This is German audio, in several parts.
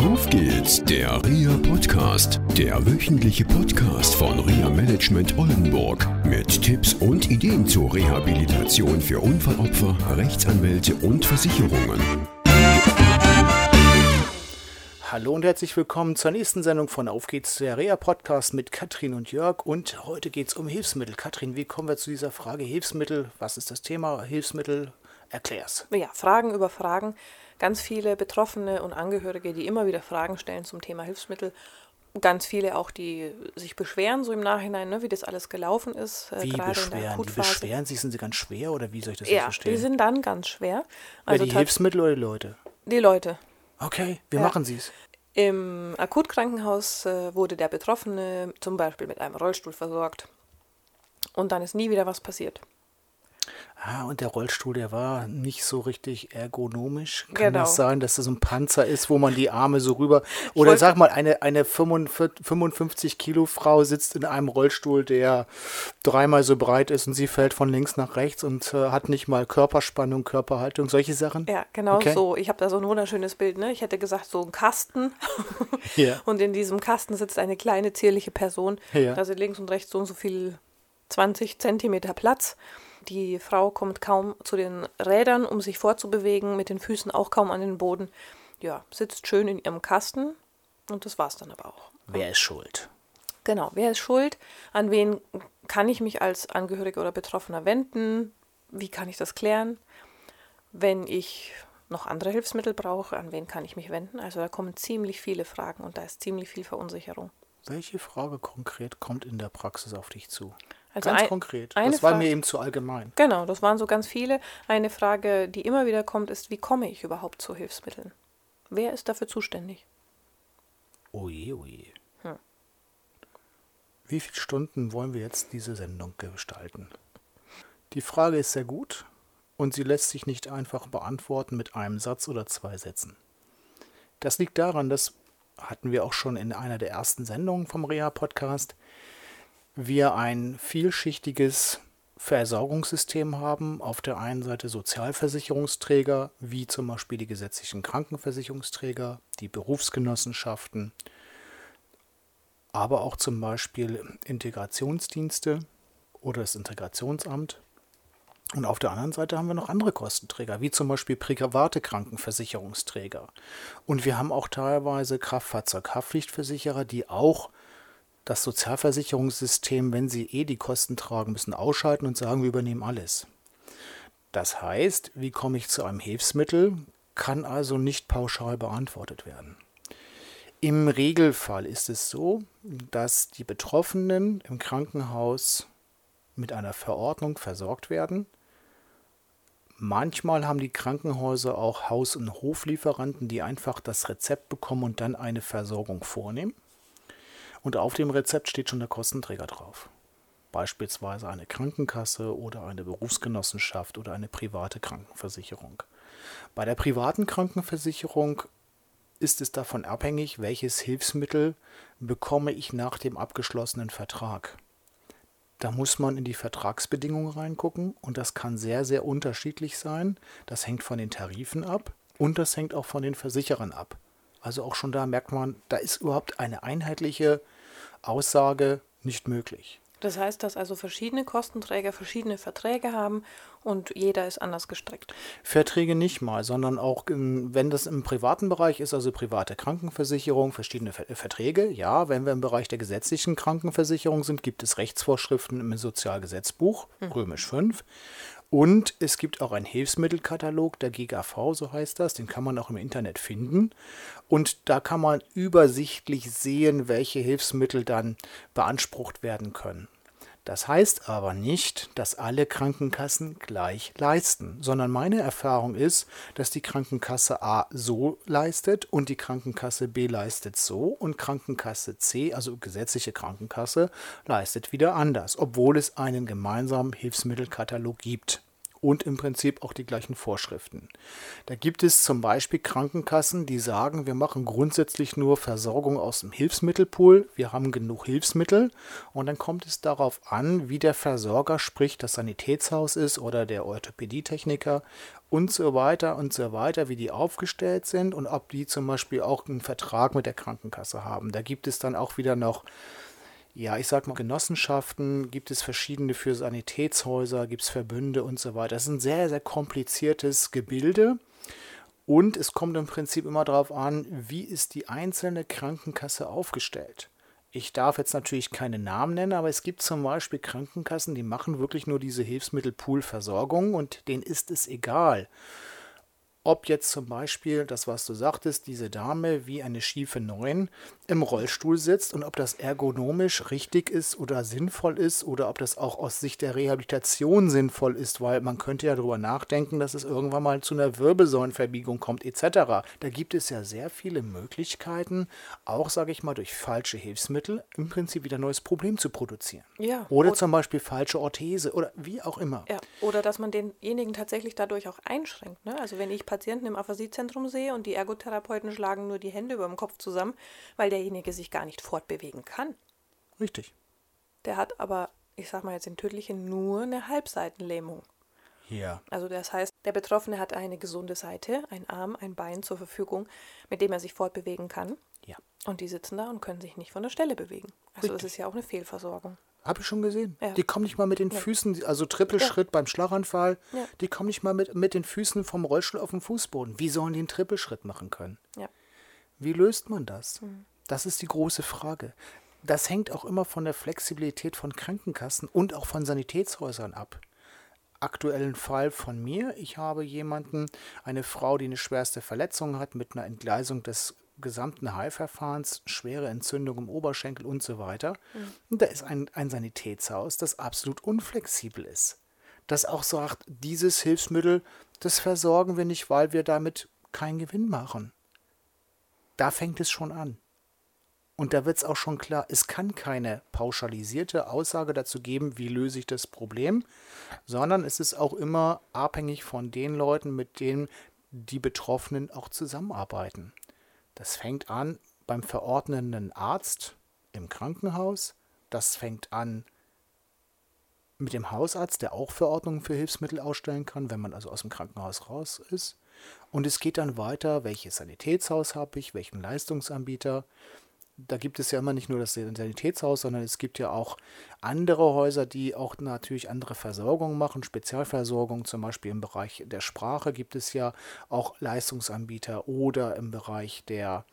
Auf geht's, der RIA Podcast, der wöchentliche Podcast von RIA Management Oldenburg mit Tipps und Ideen zur Rehabilitation für Unfallopfer, Rechtsanwälte und Versicherungen. Hallo und herzlich willkommen zur nächsten Sendung von Auf geht's, der REA Podcast mit Katrin und Jörg. Und heute geht es um Hilfsmittel. Katrin, wie kommen wir zu dieser Frage Hilfsmittel? Was ist das Thema Hilfsmittel? Erklär's. Ja, Fragen über Fragen. Ganz viele Betroffene und Angehörige, die immer wieder Fragen stellen zum Thema Hilfsmittel. Ganz viele auch, die sich beschweren, so im Nachhinein, ne, wie das alles gelaufen ist. Äh, wie beschweren? Die beschweren sich, sind sie ganz schwer oder wie soll ich das ja, verstehen? die sind dann ganz schwer. Also die Hilfsmittel oder die Leute? Die Leute. Okay, wie ja. machen sie es? Im Akutkrankenhaus äh, wurde der Betroffene zum Beispiel mit einem Rollstuhl versorgt. Und dann ist nie wieder was passiert. Ah, und der Rollstuhl, der war nicht so richtig ergonomisch. Kann genau. das sein, dass das ein Panzer ist, wo man die Arme so rüber. Oder sag mal, eine, eine 55 Kilo Frau sitzt in einem Rollstuhl, der dreimal so breit ist und sie fällt von links nach rechts und äh, hat nicht mal Körperspannung, Körperhaltung, solche Sachen? Ja, genau okay. so. Ich habe da so ein wunderschönes Bild. Ne? Ich hätte gesagt, so ein Kasten. ja. Und in diesem Kasten sitzt eine kleine, zierliche Person. Ja. Da sind links und rechts so und so viel 20 Zentimeter Platz. Die Frau kommt kaum zu den Rädern, um sich fortzubewegen, mit den Füßen auch kaum an den Boden. Ja, sitzt schön in ihrem Kasten und das war's dann aber auch. Wer ist schuld? Genau, wer ist schuld? An wen kann ich mich als Angehöriger oder Betroffener wenden? Wie kann ich das klären? Wenn ich noch andere Hilfsmittel brauche, an wen kann ich mich wenden? Also da kommen ziemlich viele Fragen und da ist ziemlich viel Verunsicherung. Welche Frage konkret kommt in der Praxis auf dich zu? Also ganz ein, konkret. Das war Frage, mir eben zu allgemein. Genau, das waren so ganz viele. Eine Frage, die immer wieder kommt, ist, wie komme ich überhaupt zu Hilfsmitteln? Wer ist dafür zuständig? Oje, oje. Hm. Wie viele Stunden wollen wir jetzt diese Sendung gestalten? Die Frage ist sehr gut und sie lässt sich nicht einfach beantworten mit einem Satz oder zwei Sätzen. Das liegt daran, dass hatten wir auch schon in einer der ersten Sendungen vom Reha-Podcast, wir ein vielschichtiges Versorgungssystem haben. Auf der einen Seite Sozialversicherungsträger, wie zum Beispiel die gesetzlichen Krankenversicherungsträger, die Berufsgenossenschaften, aber auch zum Beispiel Integrationsdienste oder das Integrationsamt. Und auf der anderen Seite haben wir noch andere Kostenträger, wie zum Beispiel private Krankenversicherungsträger. Und wir haben auch teilweise Kraftfahrzeughaftpflichtversicherer, die auch das Sozialversicherungssystem, wenn sie eh die Kosten tragen müssen, ausschalten und sagen, wir übernehmen alles. Das heißt, wie komme ich zu einem Hilfsmittel, kann also nicht pauschal beantwortet werden. Im Regelfall ist es so, dass die Betroffenen im Krankenhaus mit einer Verordnung versorgt werden. Manchmal haben die Krankenhäuser auch Haus- und Hoflieferanten, die einfach das Rezept bekommen und dann eine Versorgung vornehmen. Und auf dem Rezept steht schon der Kostenträger drauf. Beispielsweise eine Krankenkasse oder eine Berufsgenossenschaft oder eine private Krankenversicherung. Bei der privaten Krankenversicherung ist es davon abhängig, welches Hilfsmittel bekomme ich nach dem abgeschlossenen Vertrag. Da muss man in die Vertragsbedingungen reingucken und das kann sehr, sehr unterschiedlich sein. Das hängt von den Tarifen ab und das hängt auch von den Versicherern ab. Also auch schon da merkt man, da ist überhaupt eine einheitliche Aussage nicht möglich. Das heißt, dass also verschiedene Kostenträger verschiedene Verträge haben und jeder ist anders gestrickt. Verträge nicht mal, sondern auch, wenn das im privaten Bereich ist, also private Krankenversicherung, verschiedene Verträge. Ja, wenn wir im Bereich der gesetzlichen Krankenversicherung sind, gibt es Rechtsvorschriften im Sozialgesetzbuch, hm. römisch 5. Und es gibt auch einen Hilfsmittelkatalog, der GKV, so heißt das, den kann man auch im Internet finden. Und da kann man übersichtlich sehen, welche Hilfsmittel dann beansprucht werden können. Das heißt aber nicht, dass alle Krankenkassen gleich leisten, sondern meine Erfahrung ist, dass die Krankenkasse A so leistet und die Krankenkasse B leistet so und Krankenkasse C, also gesetzliche Krankenkasse, leistet wieder anders, obwohl es einen gemeinsamen Hilfsmittelkatalog gibt und im Prinzip auch die gleichen Vorschriften. Da gibt es zum Beispiel Krankenkassen, die sagen, wir machen grundsätzlich nur Versorgung aus dem Hilfsmittelpool, wir haben genug Hilfsmittel und dann kommt es darauf an, wie der Versorger, sprich das Sanitätshaus ist oder der Orthopädietechniker und so weiter und so weiter, wie die aufgestellt sind und ob die zum Beispiel auch einen Vertrag mit der Krankenkasse haben. Da gibt es dann auch wieder noch, ja, ich sag mal, Genossenschaften, gibt es verschiedene für Sanitätshäuser, gibt es Verbünde und so weiter. Das ist ein sehr, sehr kompliziertes Gebilde. Und es kommt im Prinzip immer darauf an, wie ist die einzelne Krankenkasse aufgestellt. Ich darf jetzt natürlich keine Namen nennen, aber es gibt zum Beispiel Krankenkassen, die machen wirklich nur diese Hilfsmittelpool-Versorgung und denen ist es egal, ob jetzt zum Beispiel das, was du sagtest, diese Dame wie eine schiefe Neun im Rollstuhl sitzt und ob das ergonomisch richtig ist oder sinnvoll ist oder ob das auch aus Sicht der Rehabilitation sinnvoll ist, weil man könnte ja darüber nachdenken, dass es irgendwann mal zu einer Wirbelsäulenverbiegung kommt etc. Da gibt es ja sehr viele Möglichkeiten, auch sage ich mal durch falsche Hilfsmittel im Prinzip wieder ein neues Problem zu produzieren. Ja. Oder zum Beispiel falsche Orthese oder wie auch immer. Ja, oder dass man denjenigen tatsächlich dadurch auch einschränkt. Ne? Also wenn ich Patienten im Aphasiezentrum sehe und die Ergotherapeuten schlagen nur die Hände über dem Kopf zusammen, weil derjenige sich gar nicht fortbewegen kann. Richtig. Der hat aber, ich sag mal jetzt im Tödlichen, nur eine Halbseitenlähmung. Ja. Also das heißt, der Betroffene hat eine gesunde Seite, ein Arm, ein Bein zur Verfügung, mit dem er sich fortbewegen kann. Ja. Und die sitzen da und können sich nicht von der Stelle bewegen. Also das Richtig. ist ja auch eine Fehlversorgung. Habe ich schon gesehen. Ja. Die kommen nicht mal mit den Ja. Füßen, also Trippelschritt beim Schlaganfall, Ja. die kommen nicht mal mit, mit den Füßen vom Rollstuhl auf den Fußboden. Wie sollen die einen Trippelschritt machen können? Ja. Wie löst man das? Das ist die große Frage. Das hängt auch immer von der Flexibilität von Krankenkassen und auch von Sanitätshäusern ab. Aktuellen Fall von mir. Ich habe jemanden, eine Frau, die eine schwerste Verletzung hat mit einer Entgleisung des gesamten Heilverfahrens, schwere Entzündung im Oberschenkel und so weiter. Und da ist ein, ein Sanitätshaus, das absolut unflexibel ist. Das auch sagt, dieses Hilfsmittel, das versorgen wir nicht, weil wir damit keinen Gewinn machen. Da fängt es schon an. Und da wird es auch schon klar, es kann keine pauschalisierte Aussage dazu geben, wie löse ich das Problem, sondern es ist auch immer abhängig von den Leuten, mit denen die Betroffenen auch zusammenarbeiten. Das fängt an beim verordnenden Arzt im Krankenhaus, das fängt an mit dem Hausarzt, der auch Verordnungen für Hilfsmittel ausstellen kann, wenn man also aus dem Krankenhaus raus ist. Und es geht dann weiter, welches Sanitätshaus habe ich, welchen Leistungsanbieter. Da gibt es ja immer nicht nur das Sanitätshaus, sondern es gibt ja auch andere Häuser, die auch natürlich andere Versorgung machen, Spezialversorgung, zum Beispiel im Bereich der Sprache gibt es ja auch Leistungsanbieter oder im Bereich der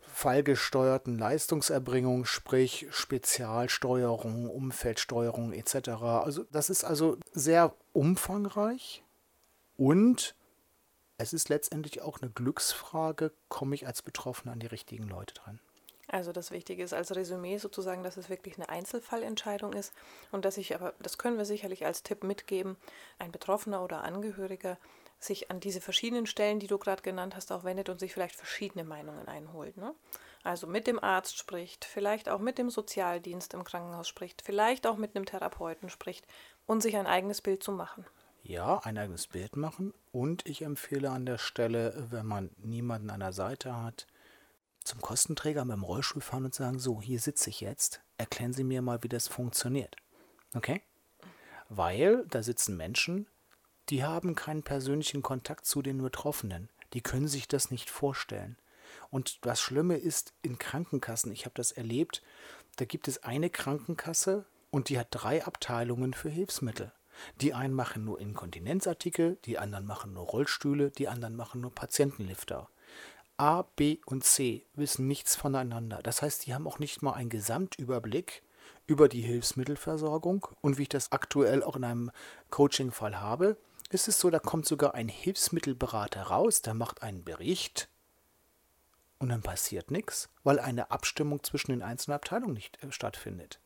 fallgesteuerten Leistungserbringung, sprich Spezialsteuerung, Umfeldsteuerung etc. Also das ist also sehr umfangreich und es ist letztendlich auch eine Glücksfrage, komme ich als Betroffener an die richtigen Leute dran. Also das Wichtige ist als Resümee sozusagen, dass es wirklich eine Einzelfallentscheidung ist und dass ich aber, das können wir sicherlich als Tipp mitgeben, ein Betroffener oder Angehöriger sich an diese verschiedenen Stellen, die du gerade genannt hast, auch wendet und sich vielleicht verschiedene Meinungen einholt. Ne? Also mit dem Arzt spricht, vielleicht auch mit dem Sozialdienst im Krankenhaus spricht, vielleicht auch mit einem Therapeuten spricht und sich ein eigenes Bild zu machen. Ja, ein eigenes Bild machen und ich empfehle an der Stelle, wenn man niemanden an der Seite hat, zum Kostenträger dem Rollstuhl fahren und sagen, so, hier sitze ich jetzt, erklären Sie mir mal, wie das funktioniert. Okay? Weil da sitzen Menschen, die haben keinen persönlichen Kontakt zu den Betroffenen. Die können sich das nicht vorstellen. Und das Schlimme ist in Krankenkassen, ich habe das erlebt, da gibt es eine Krankenkasse und die hat drei Abteilungen für Hilfsmittel. Die einen machen nur Inkontinenzartikel, die anderen machen nur Rollstühle, die anderen machen nur Patientenlifter. A, B und C wissen nichts voneinander. Das heißt, die haben auch nicht mal einen Gesamtüberblick über die Hilfsmittelversorgung. Und wie ich das aktuell auch in einem Coaching-Fall habe, ist es so, da kommt sogar ein Hilfsmittelberater raus, der macht einen Bericht und dann passiert nichts, weil eine Abstimmung zwischen den einzelnen Abteilungen nicht äh, stattfindet.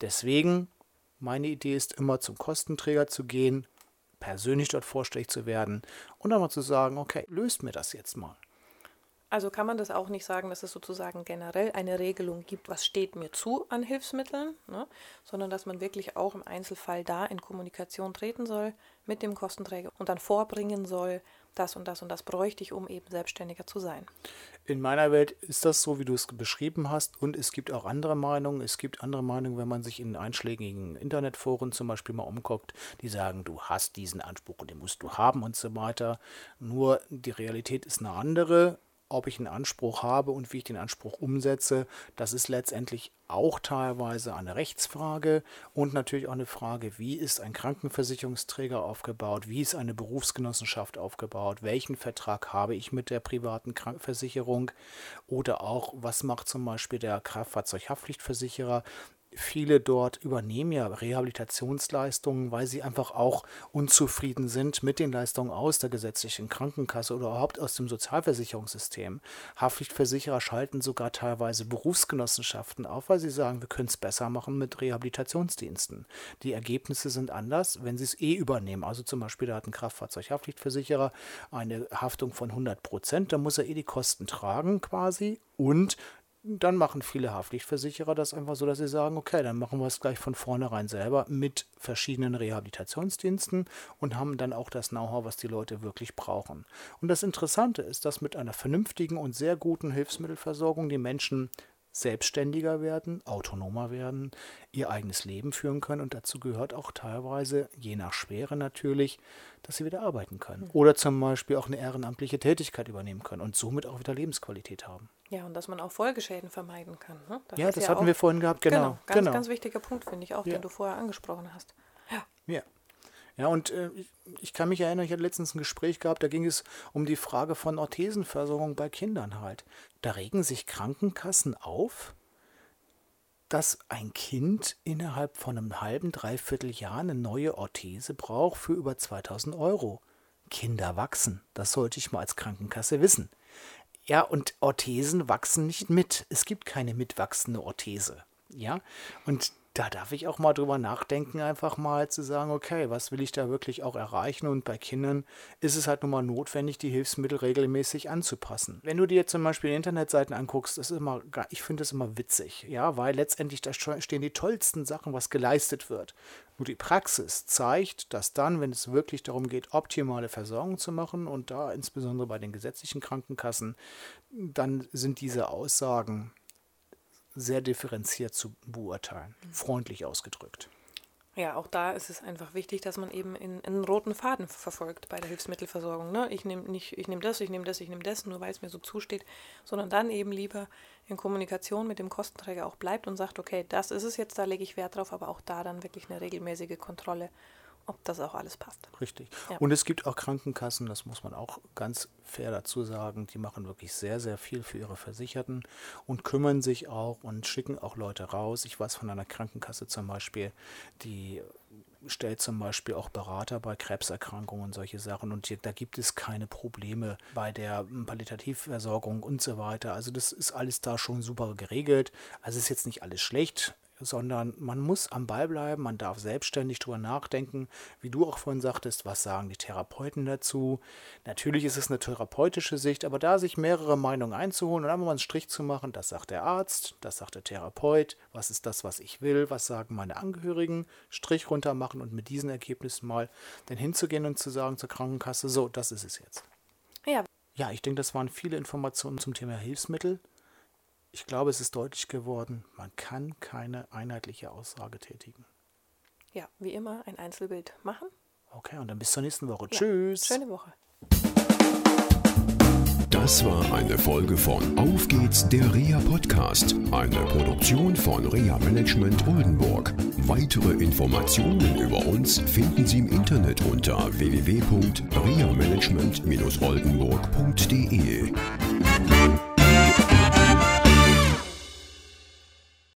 Deswegen, meine Idee ist immer zum Kostenträger zu gehen, persönlich dort vorstellig zu werden und dann mal zu sagen, okay, löst mir das jetzt mal. Also kann man das auch nicht sagen, dass es sozusagen generell eine Regelung gibt, was steht mir zu an Hilfsmitteln, ne? sondern dass man wirklich auch im Einzelfall da in Kommunikation treten soll mit dem Kostenträger und dann vorbringen soll, das und das und das bräuchte ich, um eben selbstständiger zu sein. In meiner Welt ist das so, wie du es beschrieben hast. Und es gibt auch andere Meinungen. Es gibt andere Meinungen, wenn man sich in einschlägigen Internetforen zum Beispiel mal umguckt, die sagen, du hast diesen Anspruch und den musst du haben und so weiter. Nur die Realität ist eine andere ob ich einen Anspruch habe und wie ich den Anspruch umsetze, das ist letztendlich auch teilweise eine Rechtsfrage und natürlich auch eine Frage, wie ist ein Krankenversicherungsträger aufgebaut, wie ist eine Berufsgenossenschaft aufgebaut, welchen Vertrag habe ich mit der privaten Krankenversicherung? Oder auch, was macht zum Beispiel der Kraftfahrzeughaftpflichtversicherer, viele dort übernehmen ja Rehabilitationsleistungen, weil sie einfach auch unzufrieden sind mit den Leistungen aus der gesetzlichen Krankenkasse oder überhaupt aus dem Sozialversicherungssystem. Haftpflichtversicherer schalten sogar teilweise Berufsgenossenschaften auf, weil sie sagen, wir können es besser machen mit Rehabilitationsdiensten. Die Ergebnisse sind anders, wenn sie es eh übernehmen. Also zum Beispiel, da hat ein Kraftfahrzeughaftpflichtversicherer eine Haftung von 100 Prozent, da muss er eh die Kosten tragen quasi und dann machen viele Haftpflichtversicherer das einfach so, dass sie sagen, okay, dann machen wir es gleich von vornherein selber mit verschiedenen Rehabilitationsdiensten und haben dann auch das Know-how, was die Leute wirklich brauchen. Und das Interessante ist, dass mit einer vernünftigen und sehr guten Hilfsmittelversorgung die Menschen selbstständiger werden, autonomer werden, ihr eigenes Leben führen können und dazu gehört auch teilweise, je nach Schwere natürlich, dass sie wieder arbeiten können. Oder zum Beispiel auch eine ehrenamtliche Tätigkeit übernehmen können und somit auch wieder Lebensqualität haben. Ja, und dass man auch Folgeschäden vermeiden kann. Ne? Das ja, das hatten auch, wir vorhin gehabt, genau. Genau, ganz, genau. ganz wichtiger Punkt, finde ich auch, ja. den du vorher angesprochen hast. Ja. Ja. Ja, und äh, ich kann mich erinnern, ich hatte letztens ein Gespräch gehabt, da ging es um die Frage von Orthesenversorgung bei Kindern halt. Da regen sich Krankenkassen auf, dass ein Kind innerhalb von einem halben, dreiviertel Jahr eine neue Orthese braucht für über 2000 Euro. Kinder wachsen, das sollte ich mal als Krankenkasse wissen. Ja, und Orthesen wachsen nicht mit. Es gibt keine mitwachsende Orthese. Ja, und da darf ich auch mal drüber nachdenken, einfach mal zu sagen, okay, was will ich da wirklich auch erreichen? Und bei Kindern ist es halt nun mal notwendig, die Hilfsmittel regelmäßig anzupassen. Wenn du dir zum Beispiel Internetseiten anguckst, ist immer, ich finde das immer witzig, ja, weil letztendlich da stehen die tollsten Sachen, was geleistet wird. Nur die Praxis zeigt, dass dann, wenn es wirklich darum geht, optimale Versorgung zu machen und da insbesondere bei den gesetzlichen Krankenkassen, dann sind diese Aussagen sehr differenziert zu beurteilen, freundlich ausgedrückt. Ja, auch da ist es einfach wichtig, dass man eben in, in einen roten Faden verfolgt bei der Hilfsmittelversorgung. Ne? Ich nehme nicht, ich nehme das, ich nehme das, ich nehme das, nur weil es mir so zusteht, sondern dann eben lieber in Kommunikation mit dem Kostenträger auch bleibt und sagt, okay, das ist es jetzt, da lege ich Wert drauf, aber auch da dann wirklich eine regelmäßige Kontrolle ob das auch alles passt. Richtig. Ja. Und es gibt auch Krankenkassen, das muss man auch ganz fair dazu sagen, die machen wirklich sehr, sehr viel für ihre Versicherten und kümmern sich auch und schicken auch Leute raus. Ich weiß von einer Krankenkasse zum Beispiel, die stellt zum Beispiel auch Berater bei Krebserkrankungen und solche Sachen und hier, da gibt es keine Probleme bei der Palliativversorgung und so weiter. Also das ist alles da schon super geregelt. Also ist jetzt nicht alles schlecht sondern man muss am Ball bleiben, man darf selbstständig drüber nachdenken, wie du auch vorhin sagtest, was sagen die Therapeuten dazu. Natürlich ist es eine therapeutische Sicht, aber da sich mehrere Meinungen einzuholen und einmal mal einen Strich zu machen, das sagt der Arzt, das sagt der Therapeut, was ist das, was ich will, was sagen meine Angehörigen, Strich runter machen und mit diesen Ergebnissen mal dann hinzugehen und zu sagen zur Krankenkasse, so, das ist es jetzt. Ja. Ja, ich denke, das waren viele Informationen zum Thema Hilfsmittel ich glaube, es ist deutlich geworden, man kann keine einheitliche Aussage tätigen. Ja, wie immer ein Einzelbild machen. Okay, und dann bis zur nächsten Woche. Ja, Tschüss. Schöne Woche. Das war eine Folge von Auf geht's, der REA Podcast, eine Produktion von REA Management Oldenburg. Weitere Informationen über uns finden Sie im Internet unter www.reamanagement-oldenburg.de.